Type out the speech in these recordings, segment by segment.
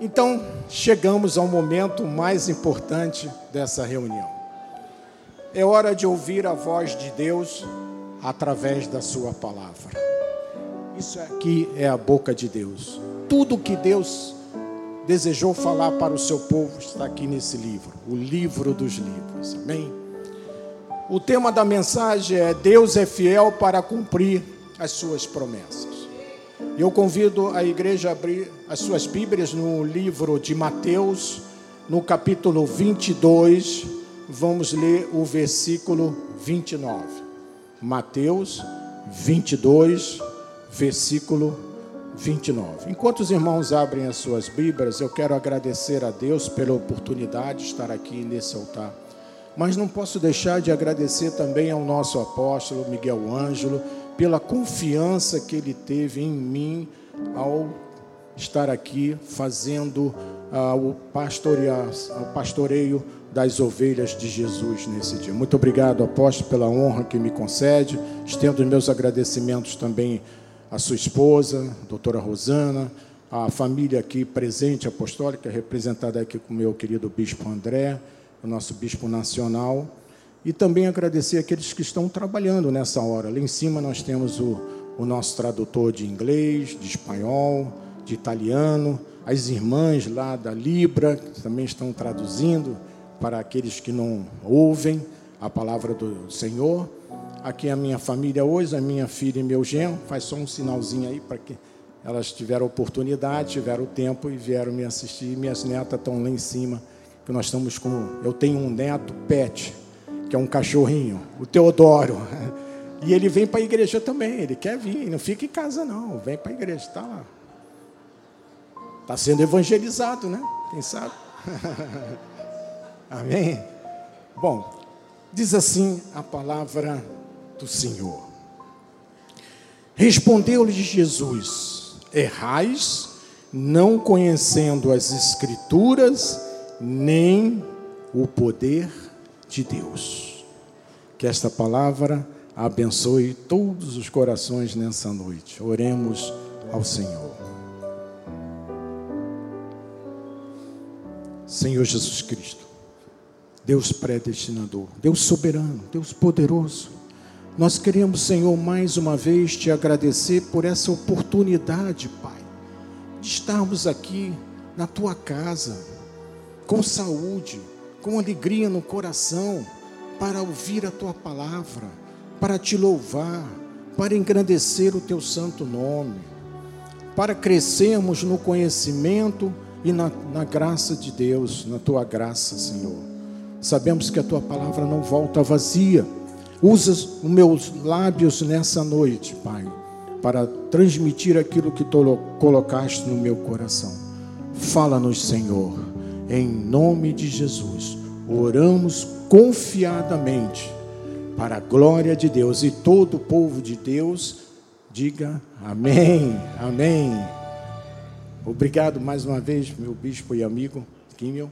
Então, chegamos ao momento mais importante dessa reunião. É hora de ouvir a voz de Deus através da Sua palavra. Isso aqui é a boca de Deus. Tudo que Deus desejou falar para o seu povo está aqui nesse livro, o livro dos livros. Amém? O tema da mensagem é Deus é fiel para cumprir as suas promessas. Eu convido a igreja a abrir as suas Bíblias no livro de Mateus, no capítulo 22, vamos ler o versículo 29. Mateus 22, versículo 29. Enquanto os irmãos abrem as suas Bíblias, eu quero agradecer a Deus pela oportunidade de estar aqui nesse altar. Mas não posso deixar de agradecer também ao nosso apóstolo Miguel Ângelo pela confiança que ele teve em mim ao estar aqui fazendo uh, o, o pastoreio das ovelhas de Jesus nesse dia. Muito obrigado, apóstolo, pela honra que me concede. Estendo meus agradecimentos também à sua esposa, doutora Rosana, à família aqui presente apostólica, representada aqui com o meu querido bispo André, o nosso bispo nacional. E também agradecer aqueles que estão trabalhando nessa hora. Lá em cima nós temos o, o nosso tradutor de inglês, de espanhol, de italiano, as irmãs lá da Libra, que também estão traduzindo para aqueles que não ouvem a palavra do Senhor. Aqui a minha família hoje, a minha filha e meu genro, faz só um sinalzinho aí para que elas tiveram oportunidade, tiveram tempo e vieram me assistir. Minhas netas estão lá em cima, que nós estamos com. Eu tenho um neto pet, que é um cachorrinho, o Teodoro. E ele vem para a igreja também, ele quer vir, não fica em casa não, vem para a igreja, está lá. Está sendo evangelizado, né? Quem sabe? Amém? Bom, diz assim a palavra do Senhor. Respondeu-lhe Jesus: Errais, não conhecendo as Escrituras, nem o poder de Deus. Que esta palavra abençoe todos os corações nessa noite. Oremos ao Senhor. Senhor Jesus Cristo, Deus predestinador, Deus soberano, Deus poderoso, nós queremos, Senhor, mais uma vez te agradecer por essa oportunidade, Pai, de estarmos aqui na tua casa, com saúde, com alegria no coração, para ouvir a tua palavra, para te louvar, para engrandecer o teu santo nome, para crescermos no conhecimento e na, na graça de Deus, na tua graça, Senhor. Sabemos que a tua palavra não volta vazia. Usa os meus lábios nessa noite, Pai, para transmitir aquilo que tu colocaste no meu coração. Fala-nos, Senhor, em nome de Jesus. Oramos confiadamente para a glória de Deus e todo o povo de Deus diga amém. Amém. Obrigado mais uma vez, meu bispo e amigo Kimmel.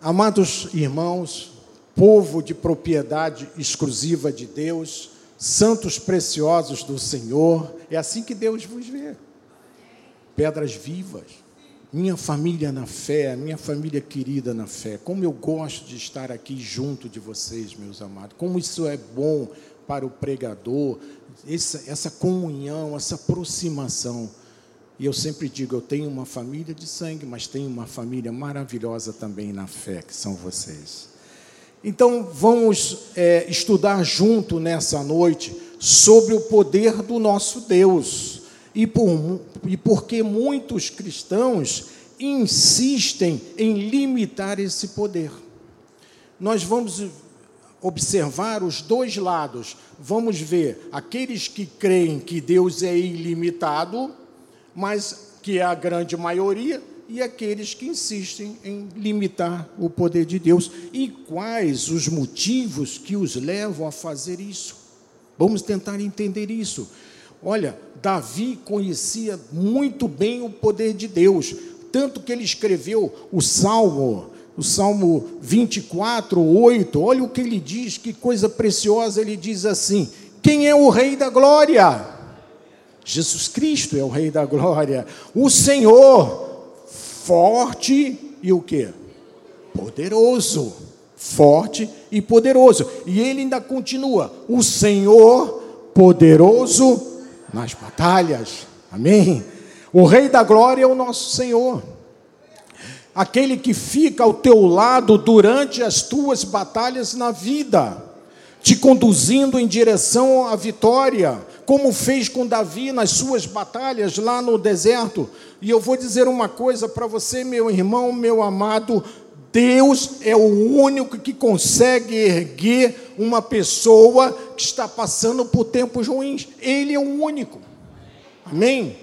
Amados irmãos, povo de propriedade exclusiva de Deus, santos preciosos do Senhor, é assim que Deus vos vê. Pedras vivas, minha família na fé, minha família querida na fé. Como eu gosto de estar aqui junto de vocês, meus amados. Como isso é bom para o pregador, essa, essa comunhão, essa aproximação. E eu sempre digo, eu tenho uma família de sangue, mas tenho uma família maravilhosa também na fé, que são vocês. Então, vamos é, estudar junto nessa noite sobre o poder do nosso Deus. E, por, e porque muitos cristãos insistem em limitar esse poder. Nós vamos observar os dois lados. Vamos ver aqueles que creem que Deus é ilimitado mas que é a grande maioria, e aqueles que insistem em limitar o poder de Deus. E quais os motivos que os levam a fazer isso? Vamos tentar entender isso. Olha, Davi conhecia muito bem o poder de Deus, tanto que ele escreveu o Salmo, o Salmo 24, 8. Olha o que ele diz, que coisa preciosa. Ele diz assim: Quem é o Rei da Glória? Jesus Cristo é o Rei da Glória. O Senhor forte e o que? Poderoso. Forte e poderoso. E ele ainda continua: o Senhor poderoso nas batalhas. Amém? O Rei da Glória é o nosso Senhor. Aquele que fica ao teu lado durante as tuas batalhas na vida, te conduzindo em direção à vitória, como fez com Davi nas suas batalhas lá no deserto. E eu vou dizer uma coisa para você, meu irmão, meu amado: Deus é o único que consegue erguer uma pessoa que está passando por tempos ruins. Ele é o único. Amém?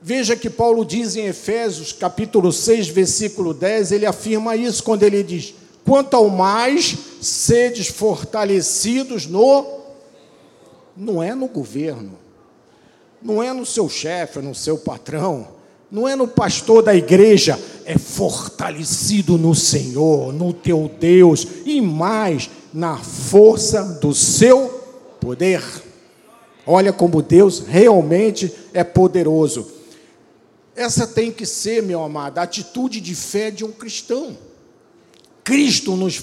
Veja que Paulo diz em Efésios, capítulo 6, versículo 10, ele afirma isso quando ele diz: Quanto ao mais sedes fortalecidos no não é no governo, não é no seu chefe, no seu patrão, não é no pastor da igreja, é fortalecido no Senhor, no teu Deus e mais na força do seu poder. Olha como Deus realmente é poderoso. Essa tem que ser, meu amado, a atitude de fé de um cristão. Cristo nos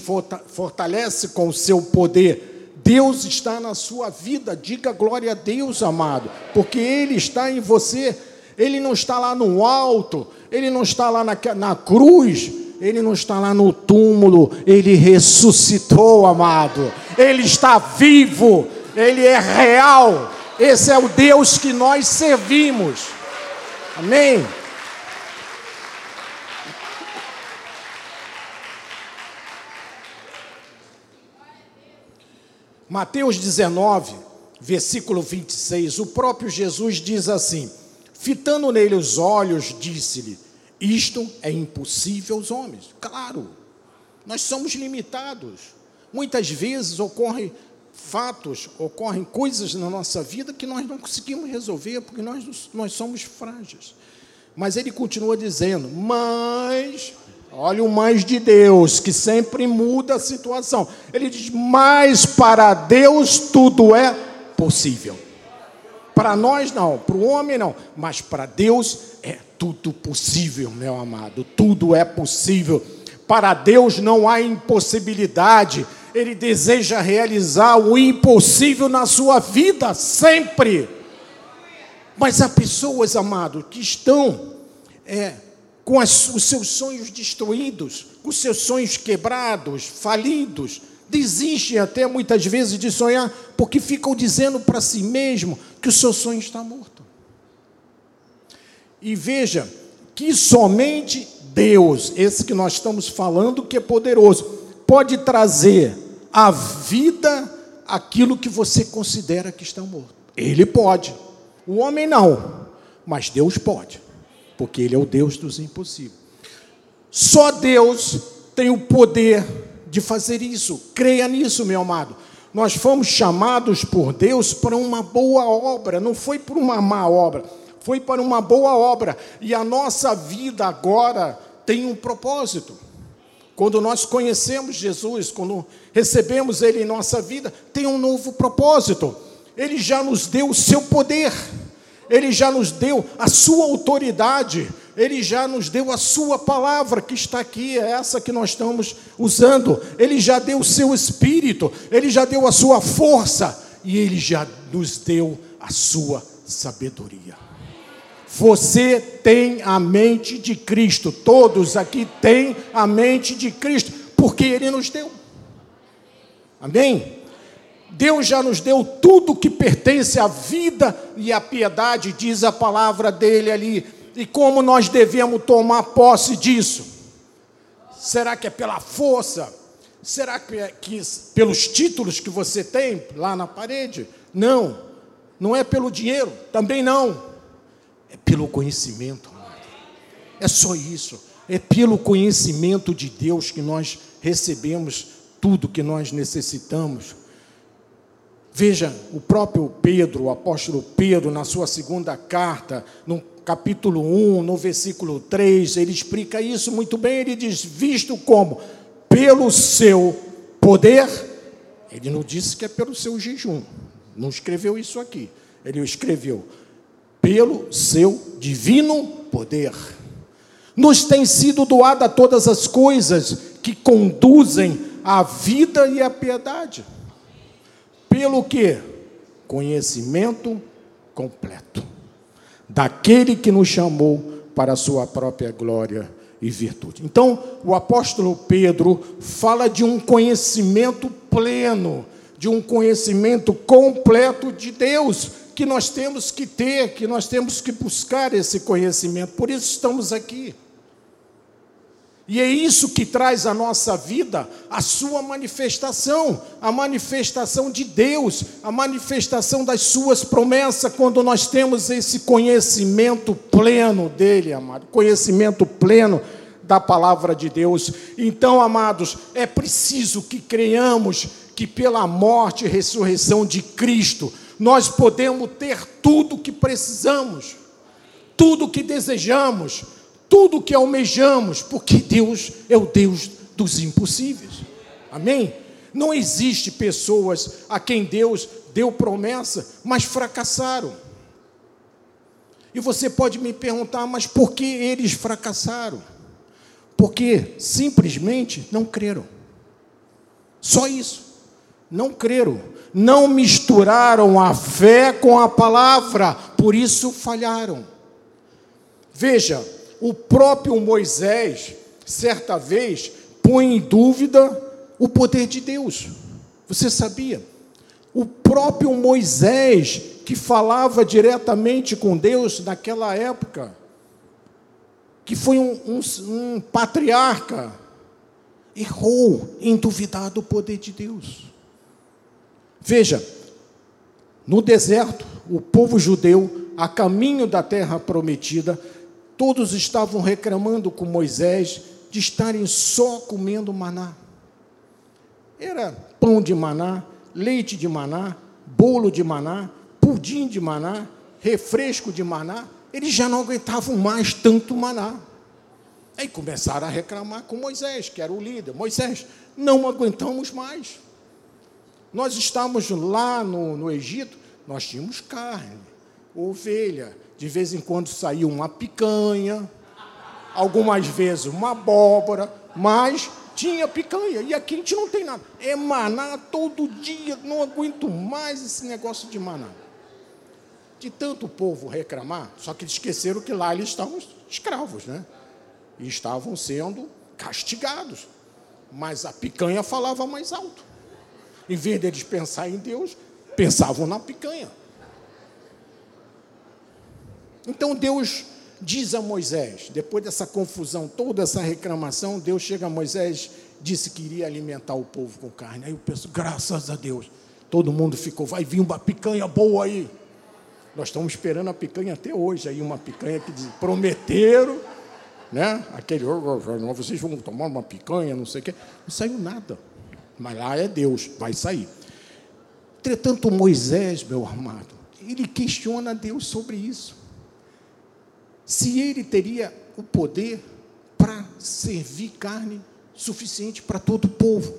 fortalece com o seu poder Deus está na sua vida, diga glória a Deus, amado, porque Ele está em você, Ele não está lá no alto, Ele não está lá na, na cruz, Ele não está lá no túmulo, Ele ressuscitou, amado, Ele está vivo, Ele é real, esse é o Deus que nós servimos, amém? Mateus 19, versículo 26, o próprio Jesus diz assim: fitando nele os olhos, disse-lhe: Isto é impossível aos homens. Claro, nós somos limitados. Muitas vezes ocorrem fatos, ocorrem coisas na nossa vida que nós não conseguimos resolver porque nós, nós somos frágeis. Mas ele continua dizendo: Mas Olha o mais de Deus, que sempre muda a situação. Ele diz: Mas para Deus tudo é possível. Para nós não, para o homem não, mas para Deus é tudo possível, meu amado. Tudo é possível. Para Deus não há impossibilidade. Ele deseja realizar o impossível na sua vida, sempre. Mas há pessoas, amado, que estão é, com as, os seus sonhos destruídos, com os seus sonhos quebrados, falidos, desistem até muitas vezes de sonhar, porque ficam dizendo para si mesmo que o seu sonho está morto. E veja que somente Deus, esse que nós estamos falando, que é poderoso, pode trazer à vida aquilo que você considera que está morto. Ele pode. O homem não, mas Deus pode porque Ele é o Deus dos impossíveis. Só Deus tem o poder de fazer isso. Creia nisso, meu amado. Nós fomos chamados por Deus para uma boa obra, não foi por uma má obra, foi para uma boa obra. E a nossa vida agora tem um propósito. Quando nós conhecemos Jesus, quando recebemos Ele em nossa vida, tem um novo propósito. Ele já nos deu o seu poder. Ele já nos deu a sua autoridade, ele já nos deu a sua palavra, que está aqui, é essa que nós estamos usando. Ele já deu o seu espírito, ele já deu a sua força e ele já nos deu a sua sabedoria. Você tem a mente de Cristo, todos aqui têm a mente de Cristo, porque ele nos deu. Amém? Deus já nos deu tudo que pertence à vida e à piedade, diz a palavra dele ali. E como nós devemos tomar posse disso? Será que é pela força? Será que é que, pelos títulos que você tem lá na parede? Não. Não é pelo dinheiro, também não. É pelo conhecimento. É só isso. É pelo conhecimento de Deus que nós recebemos tudo que nós necessitamos. Veja, o próprio Pedro, o apóstolo Pedro, na sua segunda carta, no capítulo 1, no versículo 3, ele explica isso muito bem. Ele diz: Visto como pelo seu poder, ele não disse que é pelo seu jejum, não escreveu isso aqui. Ele escreveu pelo seu divino poder. Nos tem sido doada todas as coisas que conduzem à vida e à piedade. Pelo que? Conhecimento completo daquele que nos chamou para a sua própria glória e virtude. Então, o apóstolo Pedro fala de um conhecimento pleno, de um conhecimento completo de Deus, que nós temos que ter, que nós temos que buscar esse conhecimento. Por isso estamos aqui. E é isso que traz à nossa vida a sua manifestação, a manifestação de Deus, a manifestação das suas promessas, quando nós temos esse conhecimento pleno dele, amado, conhecimento pleno da palavra de Deus. Então, amados, é preciso que creiamos que pela morte e ressurreição de Cristo, nós podemos ter tudo o que precisamos, tudo o que desejamos, tudo que almejamos, porque Deus é o Deus dos impossíveis. Amém? Não existe pessoas a quem Deus deu promessa, mas fracassaram. E você pode me perguntar, mas por que eles fracassaram? Porque simplesmente não creram. Só isso. Não creram. Não misturaram a fé com a palavra, por isso falharam. Veja, o próprio Moisés, certa vez, põe em dúvida o poder de Deus. Você sabia? O próprio Moisés, que falava diretamente com Deus naquela época, que foi um, um, um patriarca, errou em duvidar do poder de Deus. Veja, no deserto, o povo judeu, a caminho da terra prometida, Todos estavam reclamando com Moisés de estarem só comendo maná. Era pão de maná, leite de maná, bolo de maná, pudim de maná, refresco de maná. Eles já não aguentavam mais tanto maná. Aí começaram a reclamar com Moisés, que era o líder. Moisés, não aguentamos mais. Nós estávamos lá no, no Egito, nós tínhamos carne, ovelha, de vez em quando saía uma picanha, algumas vezes uma abóbora, mas tinha picanha. E aqui a gente não tem nada. É maná todo dia, não aguento mais esse negócio de maná. De tanto povo reclamar, só que eles esqueceram que lá eles estavam escravos, né? E estavam sendo castigados. Mas a picanha falava mais alto. Em vez deles pensar em Deus, pensavam na picanha. Então Deus diz a Moisés, depois dessa confusão, toda essa reclamação, Deus chega a Moisés, disse que iria alimentar o povo com carne. Aí eu penso, graças a Deus, todo mundo ficou, vai vir uma picanha boa aí. Nós estamos esperando a picanha até hoje, aí uma picanha que prometeram, né? Aquele, vocês vão tomar uma picanha, não sei o quê. Não saiu nada. Mas lá é Deus, vai sair. Entretanto, Moisés, meu amado, ele questiona Deus sobre isso se ele teria o poder para servir carne suficiente para todo o povo,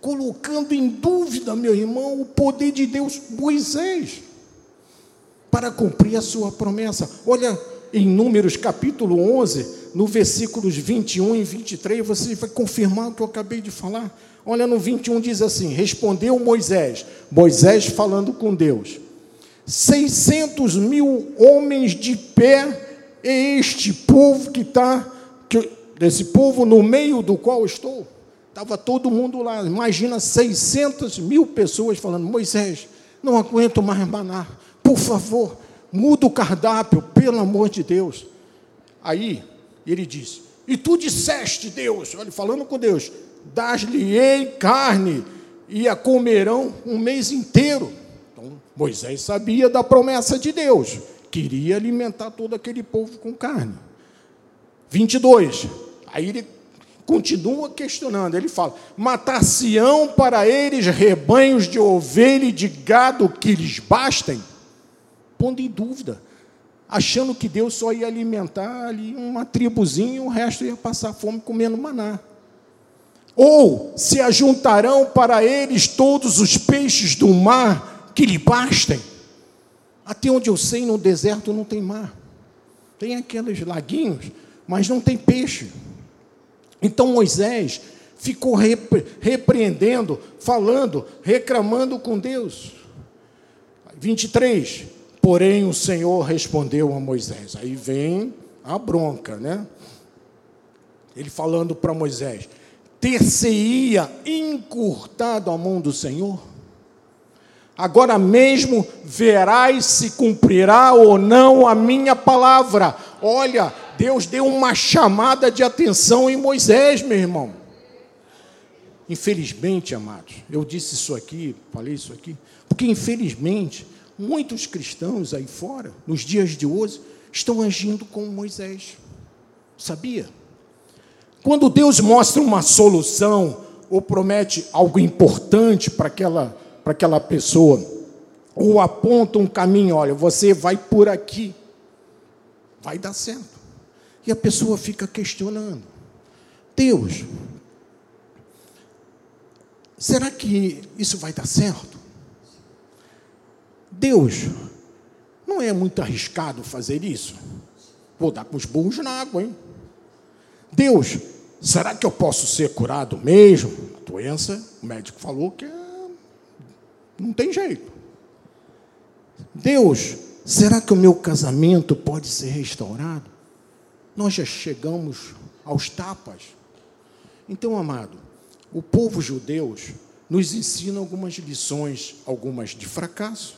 colocando em dúvida, meu irmão, o poder de Deus, Moisés, para cumprir a sua promessa. Olha em Números capítulo 11, no versículos 21 e 23, você vai confirmar o que eu acabei de falar. Olha no 21 diz assim: Respondeu Moisés, Moisés falando com Deus, 600 mil homens de pé este povo que está, desse povo no meio do qual estou. Estava todo mundo lá, imagina 600 mil pessoas falando: Moisés, não aguento mais maná, por favor, muda o cardápio, pelo amor de Deus. Aí ele disse: E tu disseste, Deus, olha, falando com Deus, das-lhe-ei carne e a comerão um mês inteiro. Então, Moisés sabia da promessa de Deus queria alimentar todo aquele povo com carne. 22. Aí ele continua questionando. Ele fala: Matar-se-ão para eles rebanhos de ovelha e de gado que lhes bastem? Pondo em dúvida, achando que Deus só ia alimentar ali uma tribuzinha e o resto ia passar fome comendo maná. Ou se ajuntarão para eles todos os peixes do mar que lhe bastem? Até onde eu sei, no deserto não tem mar. Tem aqueles laguinhos, mas não tem peixe. Então Moisés ficou repre repreendendo, falando, reclamando com Deus. 23. Porém o Senhor respondeu a Moisés. Aí vem a bronca, né? Ele falando para Moisés: ter-se-ia encurtado a mão do Senhor? Agora mesmo verás se cumprirá ou não a minha palavra. Olha, Deus deu uma chamada de atenção em Moisés, meu irmão. Infelizmente, amados, eu disse isso aqui, falei isso aqui, porque infelizmente muitos cristãos aí fora, nos dias de hoje, estão agindo como Moisés. Sabia? Quando Deus mostra uma solução ou promete algo importante para aquela, para aquela pessoa, ou aponta um caminho, olha, você vai por aqui, vai dar certo. E a pessoa fica questionando: Deus, será que isso vai dar certo? Deus, não é muito arriscado fazer isso? Vou dar com os burros na água, hein? Deus, será que eu posso ser curado mesmo? A doença, o médico falou que é, não tem jeito. Deus, será que o meu casamento pode ser restaurado? Nós já chegamos aos tapas. Então, amado, o povo judeu nos ensina algumas lições, algumas de fracasso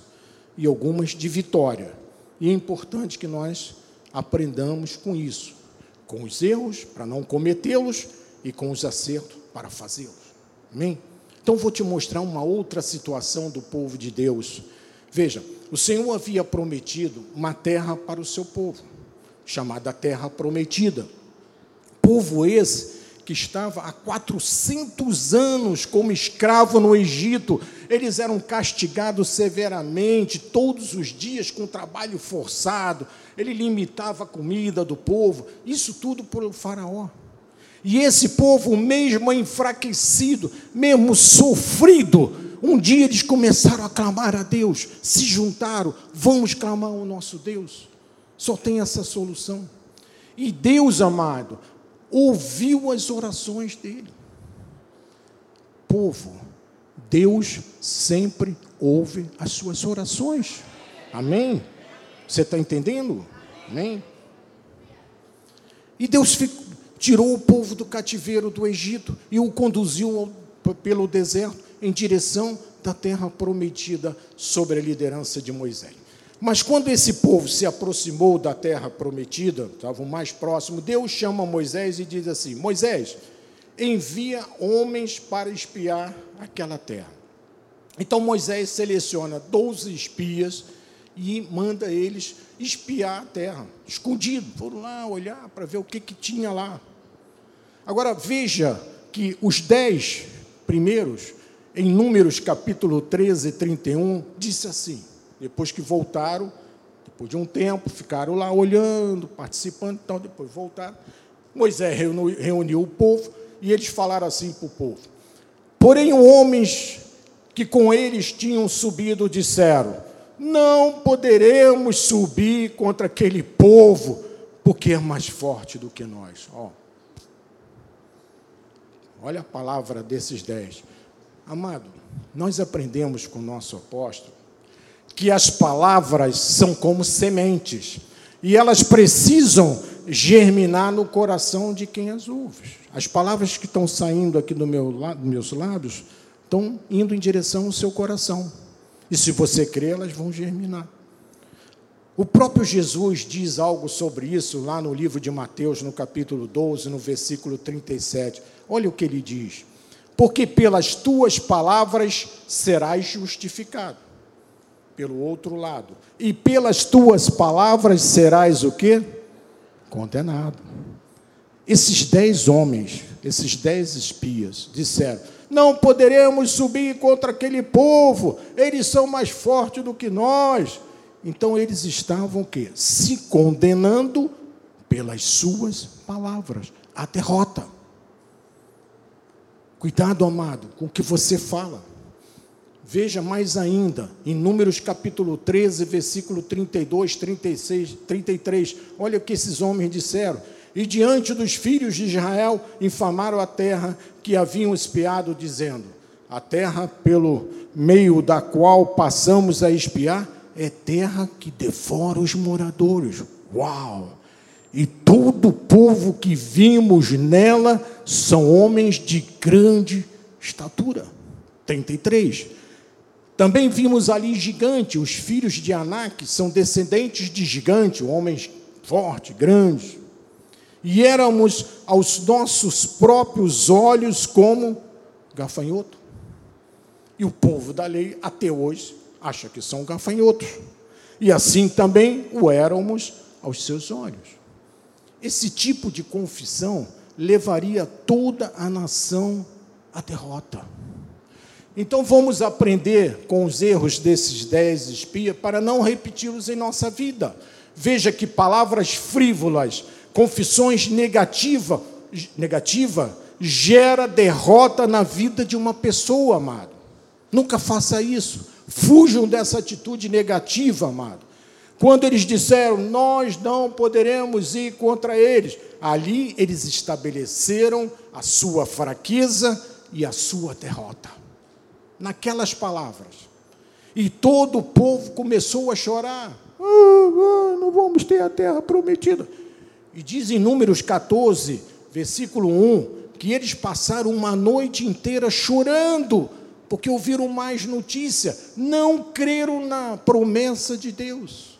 e algumas de vitória. E é importante que nós aprendamos com isso, com os erros para não cometê-los e com os acertos para fazê-los. Amém? Então vou te mostrar uma outra situação do povo de Deus. Veja, o Senhor havia prometido uma terra para o seu povo chamada Terra Prometida. Povo esse que estava há 400 anos como escravo no Egito. Eles eram castigados severamente, todos os dias, com trabalho forçado. Ele limitava a comida do povo, isso tudo por Faraó. E esse povo, mesmo enfraquecido, mesmo sofrido, um dia eles começaram a clamar a Deus, se juntaram, vamos clamar ao nosso Deus. Só tem essa solução. E Deus, amado, ouviu as orações dele. Povo, Deus sempre ouve as suas orações. Amém? Você está entendendo? Amém? E Deus ficou, tirou o povo do cativeiro do Egito e o conduziu pelo deserto em direção da terra prometida sob a liderança de Moisés. Mas quando esse povo se aproximou da terra prometida, estavam mais próximo, Deus chama Moisés e diz assim: Moisés, envia homens para espiar aquela terra. Então Moisés seleciona 12 espias e manda eles espiar a terra, escondido. Foram lá olhar para ver o que, que tinha lá. Agora veja que os dez primeiros, em Números capítulo 13, 31, disse assim: depois que voltaram, depois de um tempo, ficaram lá olhando, participando, então depois voltaram. Moisés reuniu o povo e eles falaram assim para o povo: Porém, homens que com eles tinham subido disseram: Não poderemos subir contra aquele povo, porque é mais forte do que nós. Olha a palavra desses dez. Amado, nós aprendemos com o nosso apóstolo que as palavras são como sementes e elas precisam germinar no coração de quem as ouve. As palavras que estão saindo aqui do meu, dos meus lábios estão indo em direção ao seu coração. E se você crer, elas vão germinar. O próprio Jesus diz algo sobre isso lá no livro de Mateus, no capítulo 12, no versículo 37. Olha o que ele diz: Porque pelas tuas palavras serás justificado pelo outro lado. E pelas tuas palavras serás o quê? Condenado. Esses dez homens, esses dez espias, disseram: Não poderemos subir contra aquele povo, eles são mais fortes do que nós. Então eles estavam o quê? Se condenando pelas suas palavras. A derrota. Cuidado, amado, com o que você fala. Veja mais ainda, em Números capítulo 13, versículo 32, 36, 33. Olha o que esses homens disseram. E diante dos filhos de Israel infamaram a terra que haviam espiado, dizendo: A terra pelo meio da qual passamos a espiar é terra que devora os moradores. Uau! E todo o povo que vimos nela são homens de grande estatura. 33. Também vimos ali gigante, os filhos de Anak são descendentes de gigante, homens fortes, grandes. E éramos aos nossos próprios olhos como gafanhoto. E o povo da lei, até hoje, acha que são gafanhotos. E assim também o éramos aos seus olhos. Esse tipo de confissão levaria toda a nação à derrota. Então vamos aprender com os erros desses dez espias para não repeti-los em nossa vida. Veja que palavras frívolas, confissões negativa, negativa gera derrota na vida de uma pessoa, amado. Nunca faça isso. Fujam dessa atitude negativa, amado. Quando eles disseram, nós não poderemos ir contra eles, ali eles estabeleceram a sua fraqueza e a sua derrota naquelas palavras. E todo o povo começou a chorar. Ah, ah, não vamos ter a terra prometida. E diz em Números 14, versículo 1, que eles passaram uma noite inteira chorando, porque ouviram mais notícia, não creram na promessa de Deus.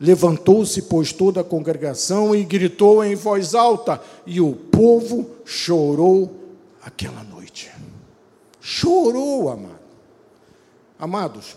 Levantou-se, pois, toda a congregação e gritou em voz alta, e o povo chorou aquela noite. Chorou, amado. Amados,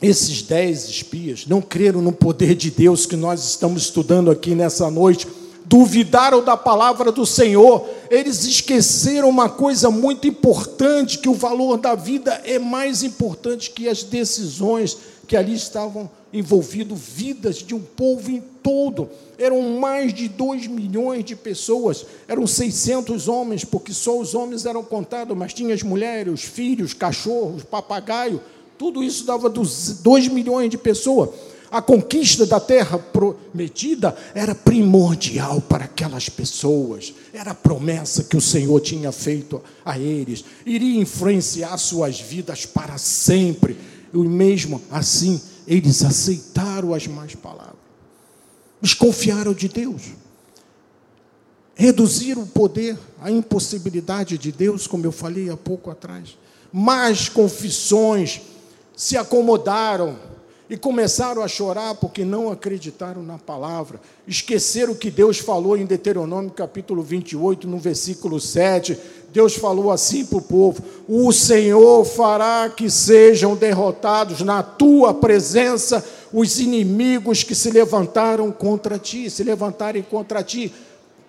esses dez espias não creram no poder de Deus que nós estamos estudando aqui nessa noite, duvidaram da palavra do Senhor, eles esqueceram uma coisa muito importante: que o valor da vida é mais importante que as decisões que ali estavam envolvidas, vidas de um povo em todo. Eram mais de 2 milhões de pessoas, eram 600 homens, porque só os homens eram contados, mas tinha as mulheres, os filhos, cachorros, papagaio, tudo isso dava 2 milhões de pessoas. A conquista da terra prometida era primordial para aquelas pessoas, era a promessa que o Senhor tinha feito a eles, iria influenciar suas vidas para sempre, e mesmo assim eles aceitaram as más palavras. Desconfiaram de Deus, reduziram o poder, a impossibilidade de Deus, como eu falei há pouco atrás. Mais confissões se acomodaram e começaram a chorar porque não acreditaram na palavra, esqueceram o que Deus falou em Deuteronômio capítulo 28, no versículo 7. Deus falou assim para o povo: O Senhor fará que sejam derrotados na tua presença os inimigos que se levantaram contra ti, se levantarem contra ti.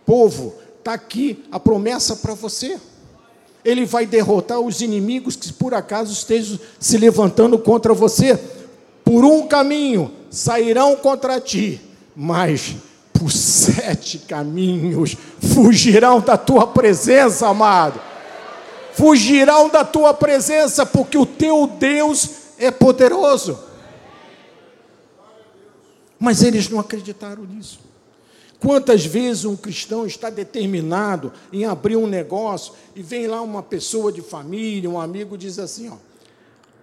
Povo, está aqui a promessa para você. Ele vai derrotar os inimigos que por acaso estejam se levantando contra você. Por um caminho sairão contra ti, mas por sete caminhos fugirão da tua presença, amado. Fugirão da tua presença, porque o teu Deus é poderoso. Mas eles não acreditaram nisso. Quantas vezes um cristão está determinado em abrir um negócio e vem lá uma pessoa de família, um amigo, diz assim: ó,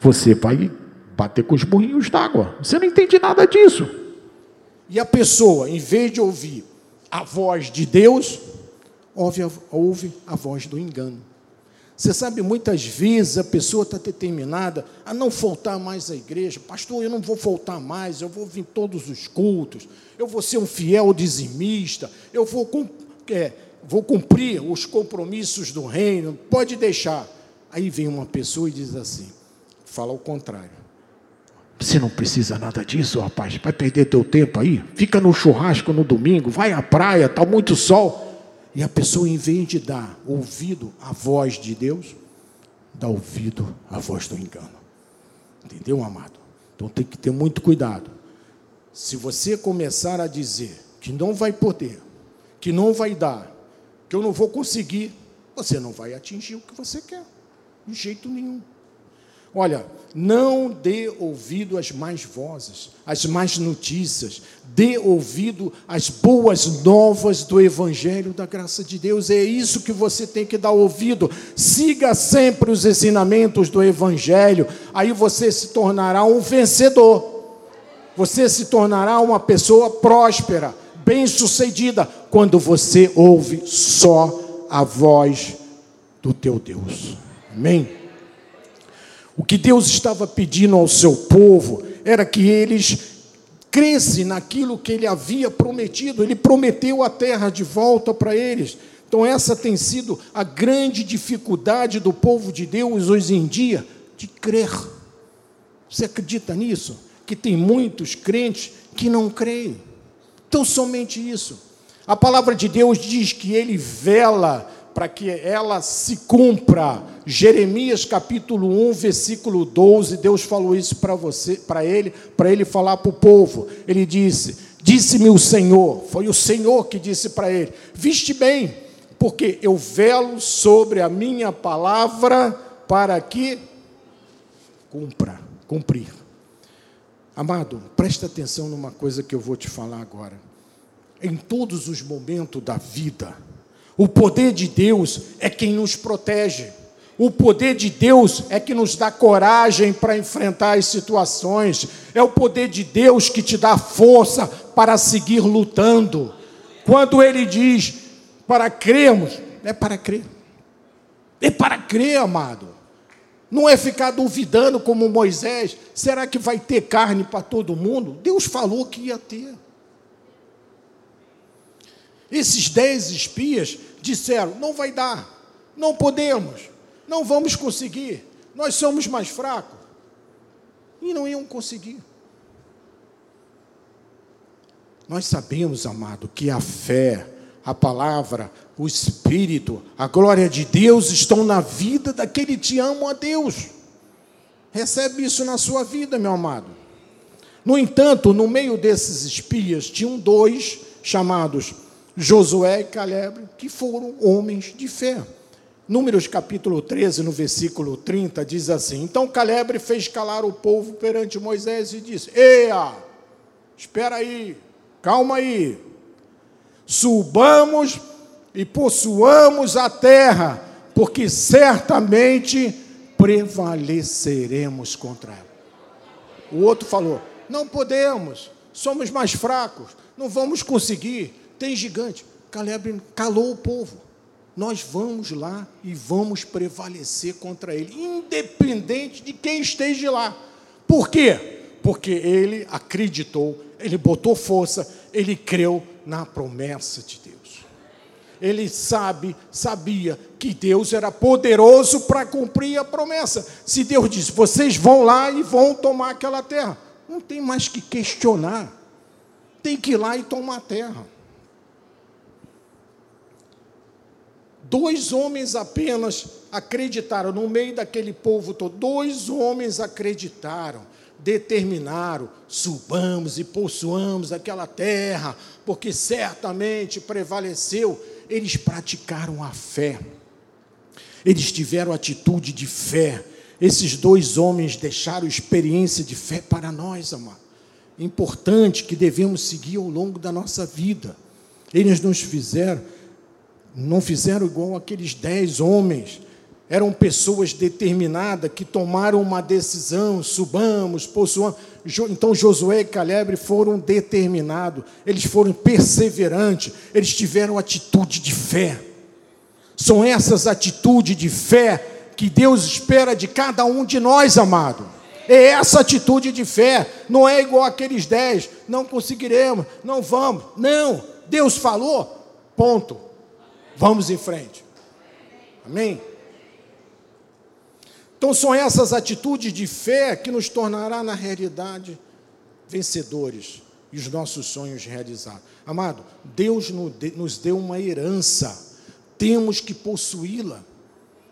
você vai bater com os burrinhos d'água, você não entende nada disso. E a pessoa, em vez de ouvir a voz de Deus, ouve a, ouve a voz do engano. Você sabe, muitas vezes a pessoa está determinada a não faltar mais à igreja. Pastor, eu não vou faltar mais, eu vou vir todos os cultos, eu vou ser um fiel dizimista, eu vou, é, vou cumprir os compromissos do reino, pode deixar. Aí vem uma pessoa e diz assim: fala o contrário. Você não precisa nada disso, rapaz. Vai perder teu tempo aí. Fica no churrasco no domingo, vai à praia, está muito sol. E a pessoa, em vez de dar ouvido à voz de Deus, dá ouvido à voz do engano. Entendeu, amado? Então tem que ter muito cuidado. Se você começar a dizer que não vai poder, que não vai dar, que eu não vou conseguir, você não vai atingir o que você quer, de jeito nenhum. Olha, não dê ouvido às más vozes, às más notícias, dê ouvido às boas novas do Evangelho da graça de Deus. É isso que você tem que dar ouvido. Siga sempre os ensinamentos do Evangelho, aí você se tornará um vencedor. Você se tornará uma pessoa próspera, bem-sucedida, quando você ouve só a voz do teu Deus. Amém? O que Deus estava pedindo ao seu povo era que eles cresce naquilo que ele havia prometido. Ele prometeu a terra de volta para eles. Então, essa tem sido a grande dificuldade do povo de Deus hoje em dia, de crer. Você acredita nisso? Que tem muitos crentes que não creem. Então, somente isso. A palavra de Deus diz que ele vela para que ela se cumpra. Jeremias capítulo 1, versículo 12, Deus falou isso para você, para ele, para ele falar para o povo. Ele disse: Disse-me o Senhor, foi o Senhor que disse para ele: Viste bem, porque eu velo sobre a minha palavra para que cumpra, cumprir. Amado, presta atenção numa coisa que eu vou te falar agora. Em todos os momentos da vida, o poder de Deus é quem nos protege. O poder de Deus é que nos dá coragem para enfrentar as situações. É o poder de Deus que te dá força para seguir lutando. Quando ele diz para crermos, é para crer. É para crer, amado. Não é ficar duvidando como Moisés. Será que vai ter carne para todo mundo? Deus falou que ia ter. Esses dez espias disseram: não vai dar, não podemos, não vamos conseguir, nós somos mais fracos. E não iam conseguir. Nós sabemos, amado, que a fé, a palavra, o Espírito, a glória de Deus estão na vida daquele que te ama a Deus. Recebe isso na sua vida, meu amado. No entanto, no meio desses espias, tinham dois chamados Josué e Caleb, que foram homens de fé. Números capítulo 13, no versículo 30, diz assim: Então Caleb fez calar o povo perante Moisés e disse: Eia, espera aí, calma aí, subamos e possuamos a terra, porque certamente prevaleceremos contra ela. O outro falou: Não podemos, somos mais fracos, não vamos conseguir tem gigante. Caleb calou o povo. Nós vamos lá e vamos prevalecer contra ele, independente de quem esteja lá. Por quê? Porque ele acreditou, ele botou força, ele creu na promessa de Deus. Ele sabe, sabia que Deus era poderoso para cumprir a promessa. Se Deus disse, vocês vão lá e vão tomar aquela terra, não tem mais que questionar. Tem que ir lá e tomar a terra. Dois homens apenas acreditaram, no meio daquele povo todo, dois homens acreditaram, determinaram: subamos e possuamos aquela terra, porque certamente prevaleceu. Eles praticaram a fé, eles tiveram atitude de fé. Esses dois homens deixaram experiência de fé para nós, amado. Importante que devemos seguir ao longo da nossa vida. Eles nos fizeram não fizeram igual aqueles dez homens. Eram pessoas determinadas que tomaram uma decisão, subamos, possuamos. Então Josué e Caleb foram determinados, eles foram perseverantes, eles tiveram atitude de fé. São essas atitudes de fé que Deus espera de cada um de nós, amado. É essa atitude de fé, não é igual aqueles dez, não conseguiremos, não vamos. Não, Deus falou, ponto. Vamos em frente. Amém? Então são essas atitudes de fé que nos tornará na realidade vencedores e os nossos sonhos realizados. Amado, Deus nos deu uma herança, temos que possuí-la,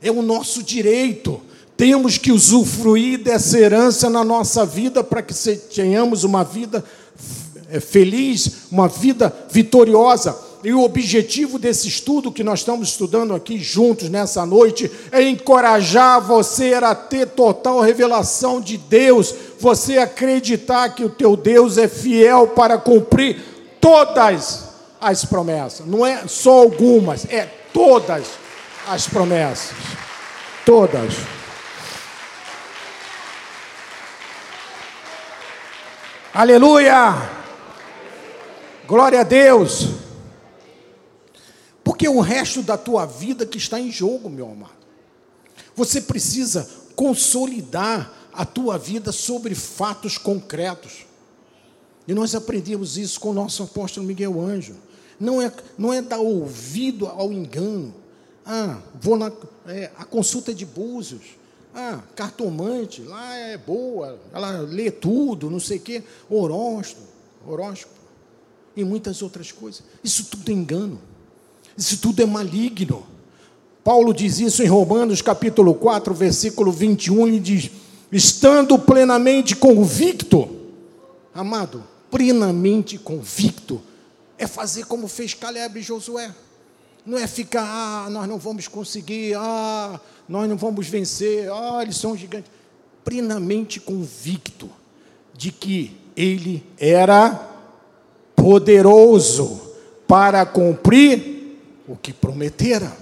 é o nosso direito, temos que usufruir dessa herança na nossa vida para que tenhamos uma vida é, feliz, uma vida vitoriosa. E o objetivo desse estudo que nós estamos estudando aqui juntos nessa noite é encorajar você a ter total revelação de Deus, você acreditar que o teu Deus é fiel para cumprir todas as promessas, não é só algumas, é todas as promessas. Todas. Aleluia! Glória a Deus! Porque é o resto da tua vida que está em jogo, meu amado. Você precisa consolidar a tua vida sobre fatos concretos. E nós aprendemos isso com o nosso apóstolo Miguel Anjo. Não é, não é dar ouvido ao engano. Ah, vou na é, a consulta de búzios. Ah, cartomante, lá é boa, ela lê tudo, não sei o quê, horóscopo, horóscopo e muitas outras coisas. Isso tudo é engano. Isso tudo é maligno. Paulo diz isso em Romanos capítulo 4, versículo 21, ele diz: "Estando plenamente convicto, amado, plenamente convicto, é fazer como fez Caleb e Josué. Não é ficar, ah, nós não vamos conseguir, ah, nós não vamos vencer, ah, eles são gigantes. Plenamente convicto de que ele era poderoso para cumprir o que prometera.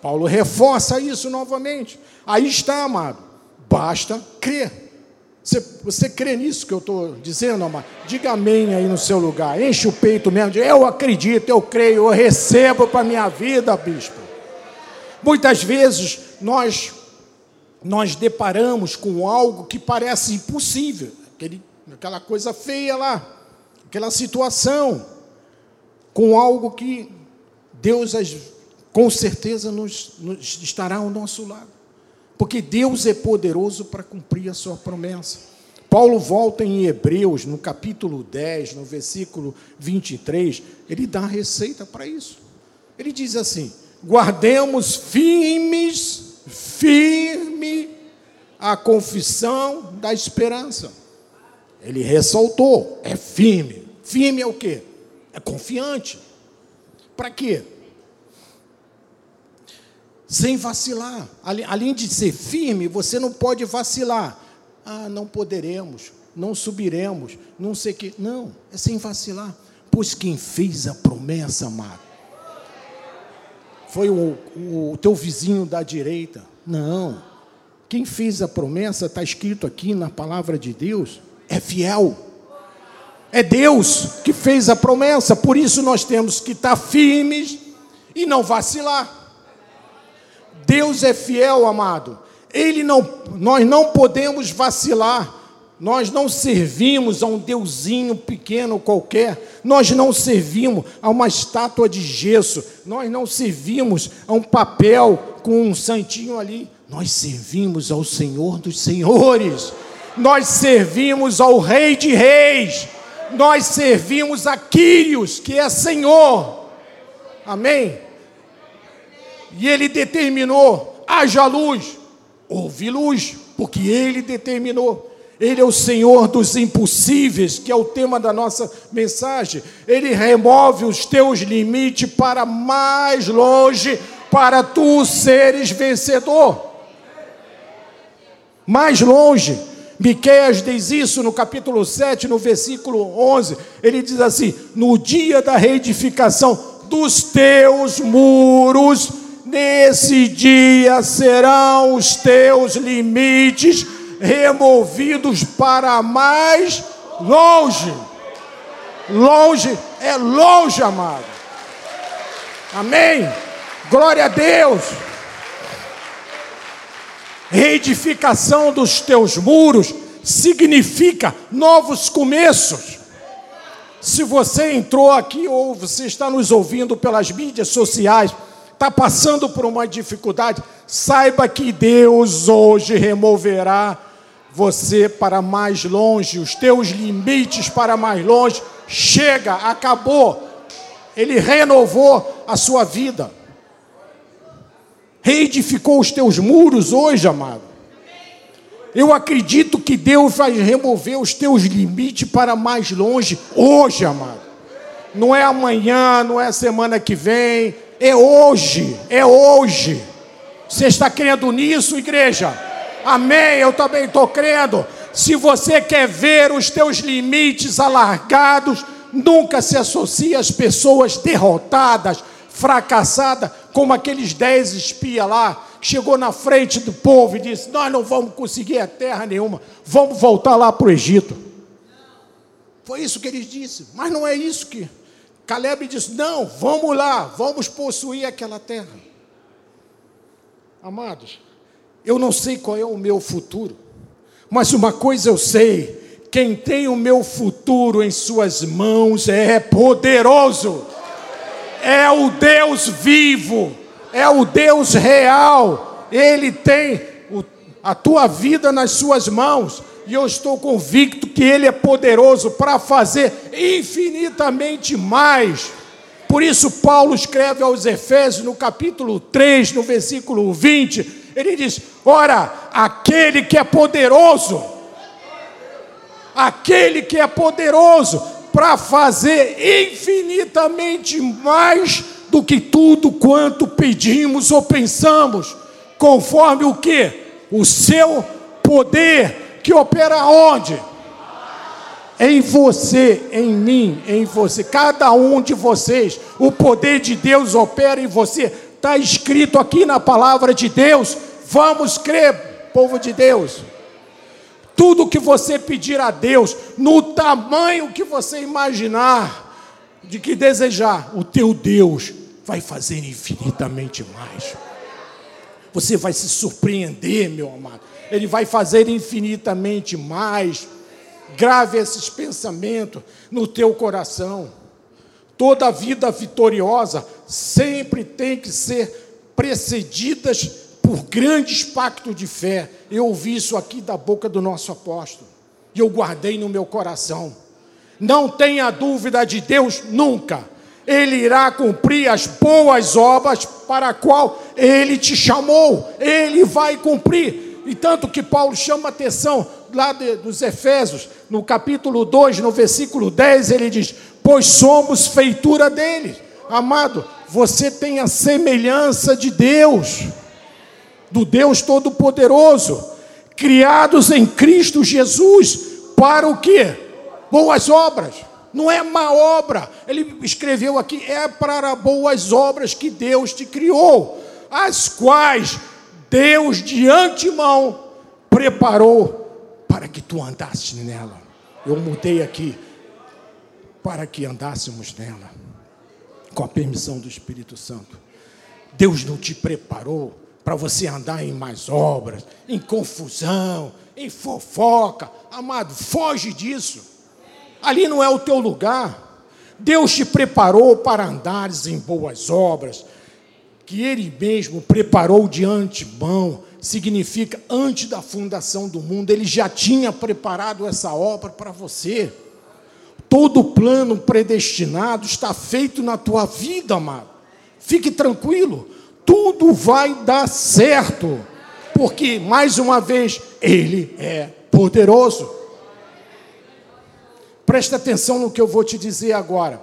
Paulo reforça isso novamente. Aí está, amado. Basta crer. Você, você crê nisso que eu estou dizendo, amado? Diga amém aí no seu lugar. Enche o peito mesmo. Eu acredito, eu creio, eu recebo para a minha vida, bispo. Muitas vezes nós, nós deparamos com algo que parece impossível. Aquele, aquela coisa feia lá. Aquela situação. Com algo que Deus com certeza nos, nos estará ao nosso lado porque Deus é poderoso para cumprir a sua promessa. Paulo volta em Hebreus, no capítulo 10, no versículo 23, ele dá a receita para isso. Ele diz assim: guardemos firmes, firme a confissão da esperança. Ele ressaltou, é firme. Firme é o quê? É confiante. Para quê? sem vacilar. Além de ser firme, você não pode vacilar. Ah, não poderemos, não subiremos, não sei o que. Não, é sem vacilar. Pois quem fez a promessa, amado, foi o, o, o teu vizinho da direita. Não. Quem fez a promessa, está escrito aqui na palavra de Deus, é fiel. É Deus que fez a promessa, por isso nós temos que estar firmes e não vacilar. Deus é fiel, amado. Ele não, nós não podemos vacilar. Nós não servimos a um deusinho pequeno qualquer. Nós não servimos a uma estátua de gesso. Nós não servimos a um papel com um santinho ali. Nós servimos ao Senhor dos Senhores. Nós servimos ao Rei de Reis. Nós servimos a Quírios, que é Senhor. Amém? E ele determinou: haja luz, houve luz, porque ele determinou. Ele é o Senhor dos impossíveis, que é o tema da nossa mensagem. Ele remove os teus limites para mais longe, para tu seres vencedor. Mais longe. Miqueias diz isso no capítulo 7, no versículo 11. Ele diz assim: No dia da reedificação dos teus muros, Nesse dia serão os teus limites removidos para mais longe. Longe é longe, amado. Amém. Glória a Deus. Reedificação dos teus muros significa novos começos. Se você entrou aqui ou você está nos ouvindo pelas mídias sociais, está passando por uma dificuldade, saiba que Deus hoje removerá você para mais longe, os teus limites para mais longe. Chega, acabou. Ele renovou a sua vida. Reedificou os teus muros hoje, amado. Eu acredito que Deus vai remover os teus limites para mais longe hoje, amado. Não é amanhã, não é semana que vem, é hoje, é hoje. Você está crendo nisso, igreja? Amém, eu também estou crendo. Se você quer ver os teus limites alargados, nunca se associe às pessoas derrotadas, fracassadas, como aqueles dez espias lá, que chegou na frente do povo e disse: Nós não vamos conseguir a terra nenhuma, vamos voltar lá para o Egito. Foi isso que ele disse, mas não é isso que. Caleb disse: Não, vamos lá, vamos possuir aquela terra. Amados, eu não sei qual é o meu futuro, mas uma coisa eu sei: quem tem o meu futuro em Suas mãos é poderoso, é o Deus vivo, é o Deus real, Ele tem a tua vida nas Suas mãos, e eu estou convicto que Ele é poderoso para fazer infinitamente mais. Por isso, Paulo escreve aos Efésios, no capítulo 3, no versículo 20, ele diz: Ora, aquele que é poderoso, aquele que é poderoso para fazer infinitamente mais do que tudo quanto pedimos ou pensamos, conforme o que? O seu poder que opera onde? em você, em mim, em você, cada um de vocês, o poder de Deus opera em você, está escrito aqui na palavra de Deus. Vamos crer, povo de Deus. Tudo que você pedir a Deus, no tamanho que você imaginar, de que desejar, o teu Deus vai fazer infinitamente mais. Você vai se surpreender, meu amado. Ele vai fazer infinitamente mais Grave esses pensamentos no teu coração. Toda vida vitoriosa sempre tem que ser precedidas por grandes pactos de fé. Eu ouvi isso aqui da boca do nosso apóstolo e eu guardei no meu coração. Não tenha dúvida de Deus nunca. Ele irá cumprir as boas obras para a qual ele te chamou. Ele vai cumprir. E tanto que Paulo chama atenção lá de, dos Efésios, no capítulo 2, no versículo 10, ele diz: Pois somos feitura dele. Amado, você tem a semelhança de Deus, do Deus Todo-Poderoso, criados em Cristo Jesus, para o que? Boas obras. Não é má obra. Ele escreveu aqui: é para boas obras que Deus te criou, as quais Deus de antemão preparou para que tu andasses nela. Eu mudei aqui para que andássemos nela, com a permissão do Espírito Santo. Deus não te preparou para você andar em mais obras, em confusão, em fofoca. Amado, foge disso. Ali não é o teu lugar. Deus te preparou para andares em boas obras, que Ele mesmo preparou de antemão significa antes da fundação do mundo, ele já tinha preparado essa obra para você. Todo plano predestinado está feito na tua vida, amado. Fique tranquilo, tudo vai dar certo, porque, mais uma vez, Ele é poderoso. Presta atenção no que eu vou te dizer agora.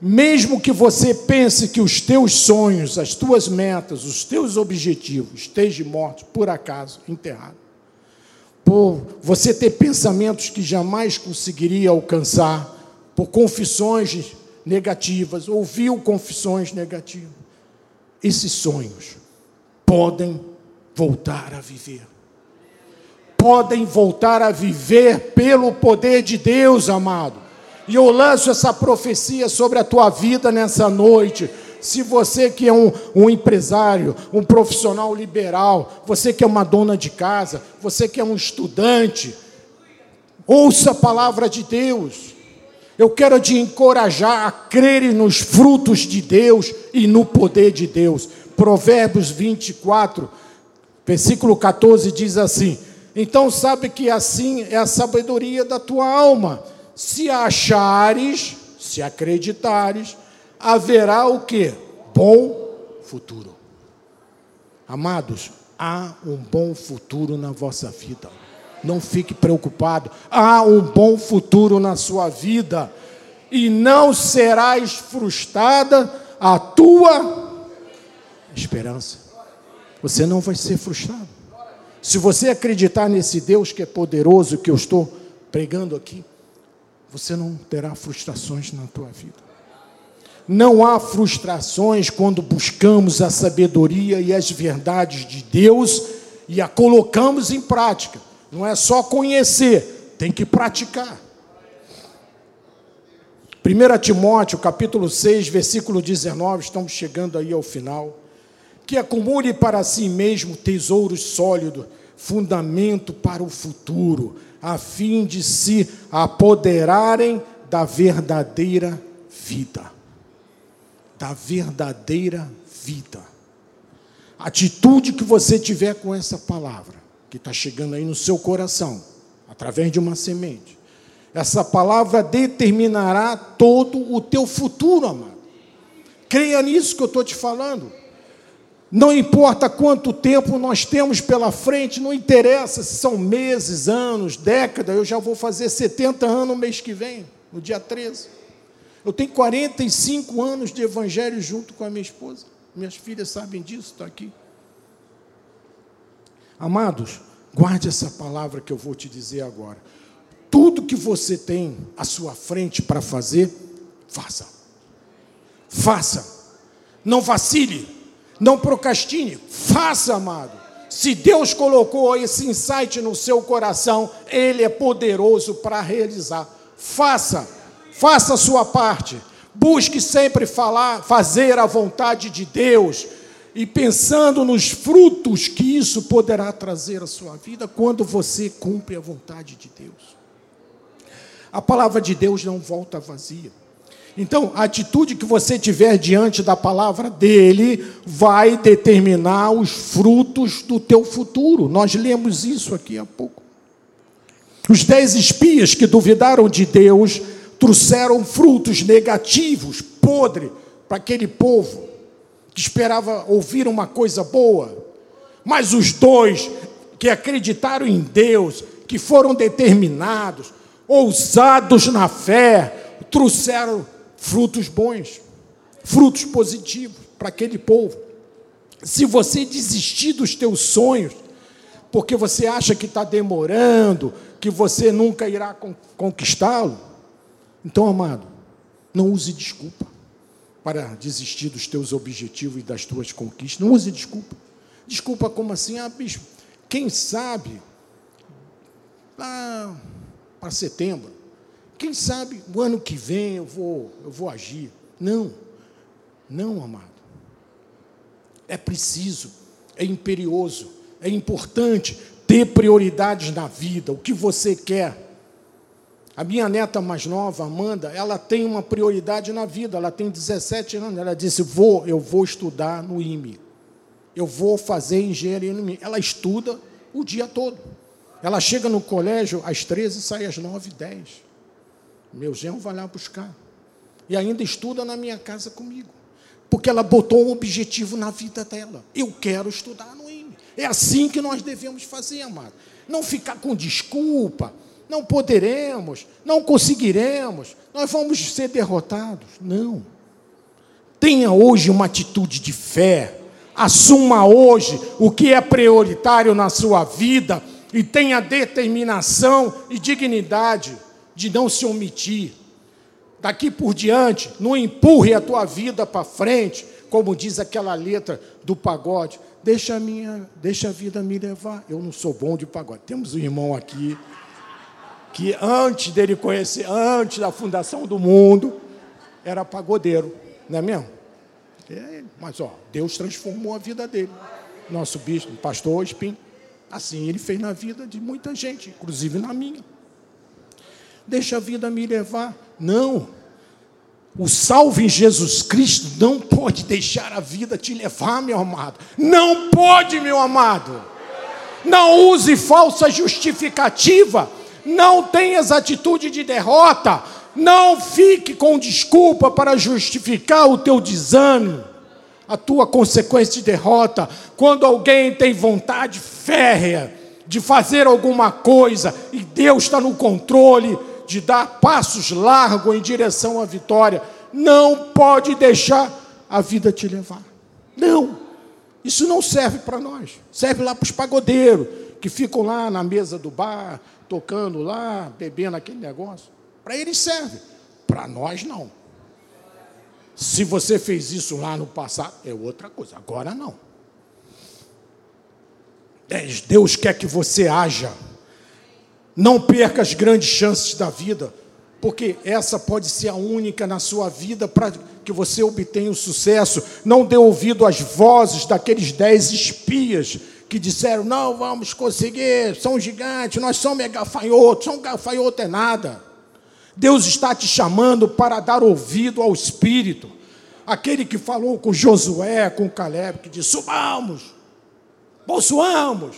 Mesmo que você pense que os teus sonhos, as tuas metas, os teus objetivos estejam mortos, por acaso, enterrados, por você ter pensamentos que jamais conseguiria alcançar, por confissões negativas, ouviu confissões negativas, esses sonhos podem voltar a viver. Podem voltar a viver pelo poder de Deus, amado. E eu lanço essa profecia sobre a tua vida nessa noite. Se você que é um, um, empresário, um profissional liberal, você que é uma dona de casa, você que é um estudante, ouça a palavra de Deus. Eu quero te encorajar a crer nos frutos de Deus e no poder de Deus. Provérbios 24, versículo 14 diz assim: Então sabe que assim é a sabedoria da tua alma se achares, se acreditares, haverá o que? Bom futuro. Amados, há um bom futuro na vossa vida. Não fique preocupado. Há um bom futuro na sua vida. e não serás frustrada a tua esperança. Você não vai ser frustrado. Se você acreditar nesse Deus que é poderoso, que eu estou pregando aqui, você não terá frustrações na tua vida. Não há frustrações quando buscamos a sabedoria e as verdades de Deus e a colocamos em prática. Não é só conhecer, tem que praticar. 1 Timóteo, capítulo 6, versículo 19, estamos chegando aí ao final. Que acumule para si mesmo tesouros sólidos, fundamento para o futuro, a fim de se apoderarem da verdadeira vida da verdadeira vida. Atitude que você tiver com essa palavra, que está chegando aí no seu coração, através de uma semente, essa palavra determinará todo o teu futuro, amado. Creia nisso que eu estou te falando. Não importa quanto tempo nós temos pela frente, não interessa se são meses, anos, décadas, eu já vou fazer 70 anos no mês que vem, no dia 13. Eu tenho 45 anos de evangelho junto com a minha esposa. Minhas filhas sabem disso, está aqui. Amados, guarde essa palavra que eu vou te dizer agora. Tudo que você tem à sua frente para fazer, faça. Faça. Não vacile. Não procrastine. Faça, amado. Se Deus colocou esse insight no seu coração, Ele é poderoso para realizar. Faça. Faça a sua parte. Busque sempre falar, fazer a vontade de Deus e pensando nos frutos que isso poderá trazer à sua vida quando você cumpre a vontade de Deus. A palavra de Deus não volta vazia. Então, a atitude que você tiver diante da palavra dele vai determinar os frutos do teu futuro. Nós lemos isso aqui há pouco. Os dez espias que duvidaram de Deus trouxeram frutos negativos, podre, para aquele povo que esperava ouvir uma coisa boa. Mas os dois que acreditaram em Deus, que foram determinados, ousados na fé, trouxeram frutos bons, frutos positivos para aquele povo. Se você desistir dos teus sonhos, porque você acha que está demorando, que você nunca irá conquistá-lo, então, amado, não use desculpa para desistir dos teus objetivos e das tuas conquistas. Não use desculpa. Desculpa como assim? Ah, bicho, quem sabe lá para setembro, quem sabe o ano que vem eu vou, eu vou agir. Não, não, amado. É preciso, é imperioso, é importante ter prioridades na vida, o que você quer a minha neta mais nova, Amanda, ela tem uma prioridade na vida. Ela tem 17 anos. Ela disse: "Vou, eu vou estudar no IME. Eu vou fazer engenharia no IME". Ela estuda o dia todo. Ela chega no colégio às 13 e sai às 9 e 10. Meu genro vai lá buscar. E ainda estuda na minha casa comigo. Porque ela botou um objetivo na vida dela. Eu quero estudar no IME. É assim que nós devemos fazer, amado. Não ficar com desculpa não poderemos, não conseguiremos, nós vamos ser derrotados. Não. Tenha hoje uma atitude de fé, assuma hoje o que é prioritário na sua vida e tenha determinação e dignidade de não se omitir. Daqui por diante, não empurre a tua vida para frente, como diz aquela letra do pagode. Deixa a minha, deixa a vida me levar. Eu não sou bom de pagode. Temos um irmão aqui que antes dele conhecer, antes da fundação do mundo, era pagodeiro, não é mesmo? É, mas ó, Deus transformou a vida dele. Nosso bispo, pastor Espim, assim ele fez na vida de muita gente, inclusive na minha. Deixa a vida me levar. Não. O salve em Jesus Cristo não pode deixar a vida te levar, meu amado. Não pode, meu amado. Não use falsa justificativa não tenhas atitude de derrota, não fique com desculpa para justificar o teu desânimo, a tua consequência de derrota. Quando alguém tem vontade férrea de fazer alguma coisa e Deus está no controle, de dar passos largos em direção à vitória. Não pode deixar a vida te levar. Não. Isso não serve para nós. Serve lá para os pagodeiros, que ficam lá na mesa do bar, tocando lá, bebendo aquele negócio. Para eles serve. Para nós, não. Se você fez isso lá no passado, é outra coisa. Agora não. Deus quer que você haja. Não perca as grandes chances da vida, porque essa pode ser a única na sua vida para que você obtenha o sucesso. Não dê ouvido às vozes daqueles dez espias que disseram: não vamos conseguir, são gigantes, nós somos gafanhotos, são gafanhoto é nada. Deus está te chamando para dar ouvido ao Espírito. Aquele que falou com Josué, com Caleb, que disse: subamos, possuamos,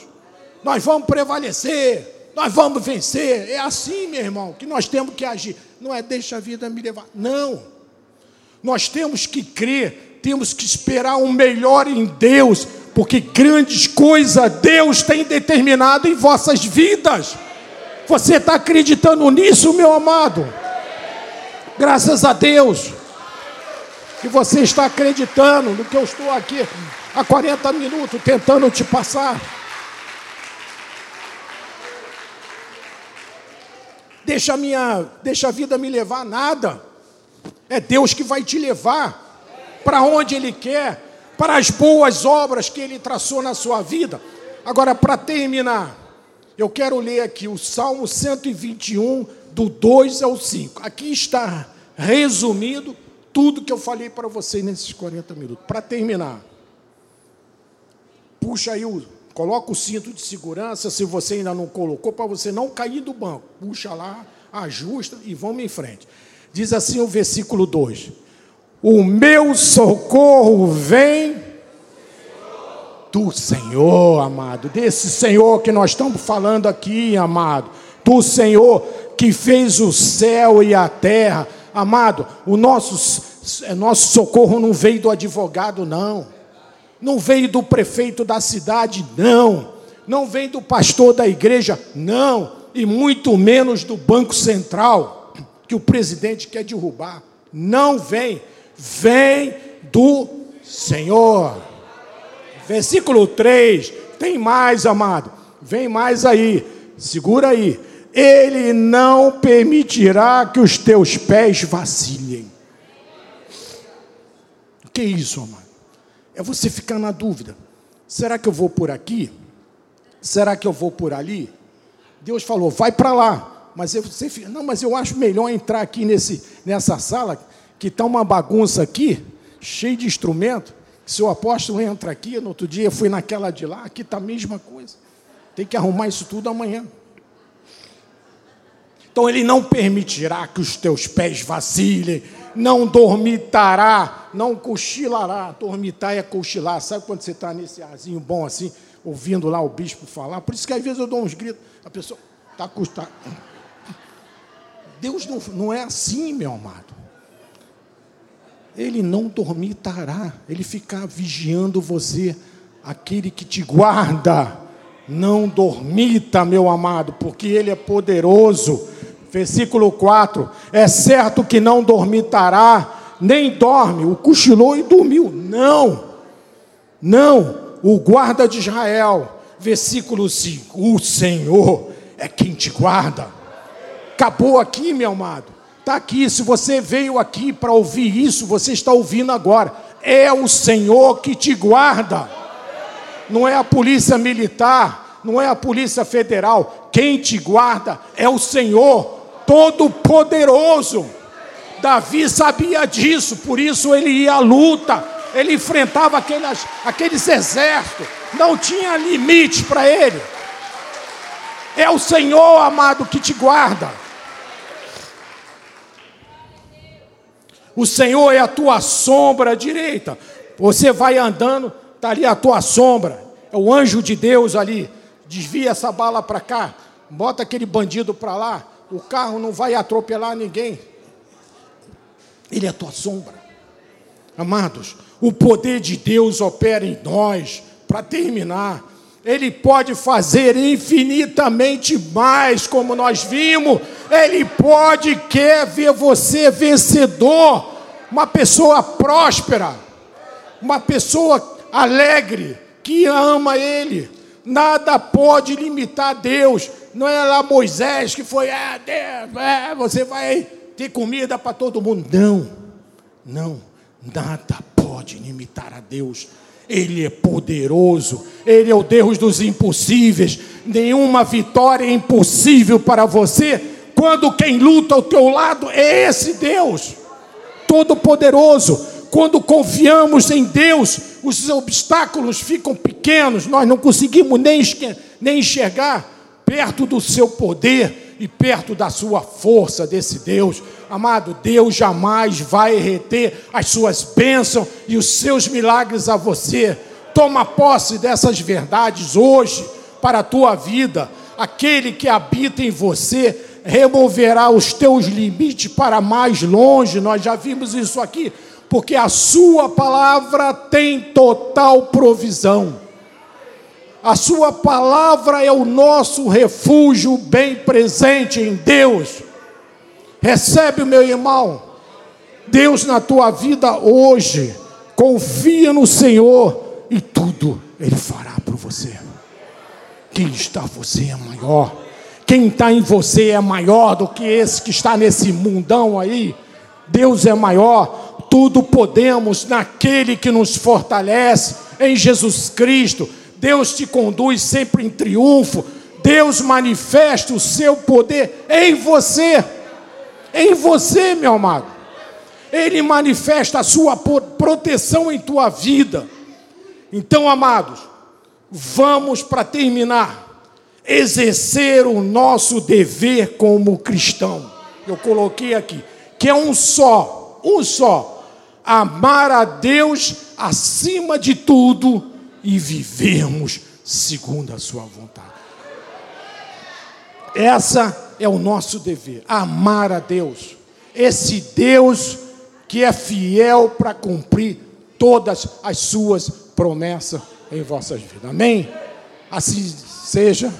nós vamos prevalecer, nós vamos vencer. É assim, meu irmão, que nós temos que agir. Não é deixa a vida me levar. Não. Nós temos que crer, temos que esperar o melhor em Deus, porque grandes coisas Deus tem determinado em vossas vidas. Você está acreditando nisso, meu amado? Graças a Deus que você está acreditando no que eu estou aqui há 40 minutos tentando te passar. Deixa a minha, deixa a vida me levar nada. É Deus que vai te levar para onde ele quer, para as boas obras que ele traçou na sua vida. Agora para terminar, eu quero ler aqui o Salmo 121, do 2 ao 5. Aqui está resumido tudo que eu falei para você nesses 40 minutos. Para terminar, puxa aí o. Coloca o cinto de segurança, se você ainda não colocou, para você não cair do banco. Puxa lá, ajusta e vamos em frente. Diz assim o versículo 2: O meu socorro vem do Senhor, amado, desse Senhor que nós estamos falando aqui, amado, do Senhor que fez o céu e a terra, amado, o nosso, nosso socorro não veio do advogado, não, não veio do prefeito da cidade, não, não veio do pastor da igreja, não, e muito menos do Banco Central, que o presidente quer derrubar, não vem, vem do Senhor. Versículo 3, tem mais, amado. Vem mais aí. Segura aí. Ele não permitirá que os teus pés vacilem. O que é isso, amado? É você ficar na dúvida. Será que eu vou por aqui? Será que eu vou por ali? Deus falou, vai para lá. Mas eu, você fica, não, mas eu acho melhor entrar aqui nesse, nessa sala, que está uma bagunça aqui, cheio de instrumento. Se o apóstolo entra aqui, no outro dia fui naquela de lá, aqui está a mesma coisa. Tem que arrumar isso tudo amanhã. Então ele não permitirá que os teus pés vacilem, não dormitará, não cochilará. Dormitar é cochilar. Sabe quando você está nesse arzinho bom assim, ouvindo lá o bispo falar? Por isso que às vezes eu dou uns gritos, a pessoa está acostumada. Deus não, não é assim, meu amado ele não dormitará, ele ficar vigiando você, aquele que te guarda. Não dormita, meu amado, porque ele é poderoso. Versículo 4: É certo que não dormitará, nem dorme, o cochilou e dormiu. Não, não, o guarda de Israel. Versículo 5: O Senhor é quem te guarda. Acabou aqui, meu amado. Está aqui, se você veio aqui para ouvir isso, você está ouvindo agora. É o Senhor que te guarda. Não é a polícia militar, não é a polícia federal. Quem te guarda é o Senhor Todo-Poderoso. Davi sabia disso, por isso ele ia à luta, ele enfrentava aqueles, aqueles exércitos, não tinha limite para ele. É o Senhor, amado, que te guarda. O Senhor é a tua sombra direita. Você vai andando, está ali a tua sombra. É o anjo de Deus ali. Desvia essa bala para cá. Bota aquele bandido para lá. O carro não vai atropelar ninguém. Ele é a tua sombra. Amados, o poder de Deus opera em nós. Para terminar, Ele pode fazer infinitamente mais, como nós vimos Ele pode quer ver você vencedor, uma pessoa próspera, uma pessoa alegre, que ama Ele. Nada pode limitar Deus. Não é lá Moisés que foi, é, Deus, é, você vai ter comida para todo mundo. Não, não, nada pode limitar a Deus. Ele é poderoso, Ele é o Deus dos impossíveis. Nenhuma vitória é impossível para você, quando quem luta ao teu lado é esse Deus, Todo-Poderoso. Quando confiamos em Deus, os obstáculos ficam pequenos, nós não conseguimos nem, enxergar perto do seu poder e perto da sua força, desse Deus. Amado, Deus jamais vai reter as suas bênçãos e os seus milagres a você. Toma posse dessas verdades hoje para a tua vida. Aquele que habita em você removerá os teus limites para mais longe. Nós já vimos isso aqui porque a Sua palavra tem total provisão. A Sua palavra é o nosso refúgio bem presente em Deus. Recebe, meu irmão, Deus na tua vida hoje. Confia no Senhor e tudo Ele fará por você. Quem está você é maior. Quem está em você é maior do que esse que está nesse mundão aí. Deus é maior tudo podemos naquele que nos fortalece, em Jesus Cristo. Deus te conduz sempre em triunfo. Deus manifesta o seu poder em você. Em você, meu amado. Ele manifesta a sua proteção em tua vida. Então, amados, vamos para terminar exercer o nosso dever como cristão. Eu coloquei aqui que é um só, um só amar a Deus acima de tudo e vivermos segundo a Sua vontade. Essa é o nosso dever, amar a Deus. Esse Deus que é fiel para cumprir todas as suas promessas em vossas vidas. Amém? Assim seja,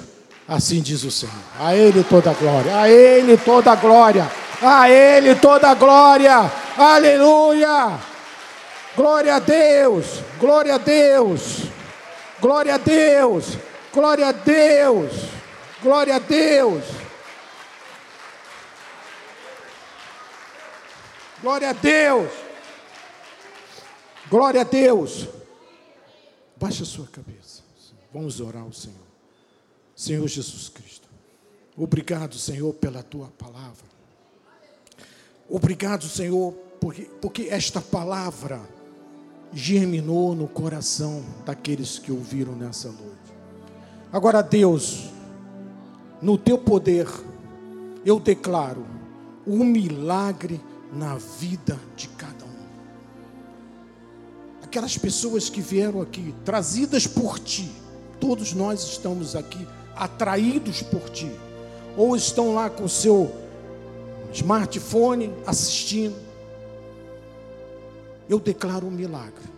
assim diz o Senhor. A Ele toda a glória, a Ele toda a glória, a Ele toda a glória. Aleluia! Glória a Deus! Glória a Deus! Glória a Deus! Glória a Deus! Glória a Deus! Glória a Deus! Glória a Deus! Baixa a sua cabeça. Vamos orar ao Senhor. Senhor Jesus Cristo. Obrigado, Senhor, pela tua palavra. Obrigado, Senhor, porque, porque esta palavra germinou no coração daqueles que ouviram nessa noite. Agora, Deus, no teu poder, eu declaro um milagre na vida de cada um. Aquelas pessoas que vieram aqui, trazidas por ti, todos nós estamos aqui atraídos por ti, ou estão lá com seu smartphone assistindo, eu declaro um milagre.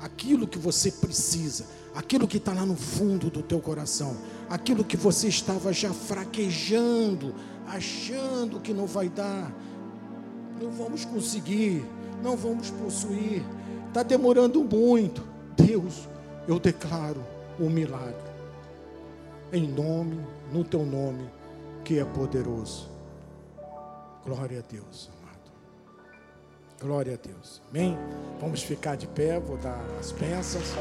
Aquilo que você precisa, aquilo que está lá no fundo do teu coração, aquilo que você estava já fraquejando, achando que não vai dar, não vamos conseguir, não vamos possuir, está demorando muito. Deus, eu declaro um milagre, em nome, no teu nome, que é poderoso. Glória a Deus. Glória a Deus. Amém? Vamos ficar de pé, vou dar as bênçãos.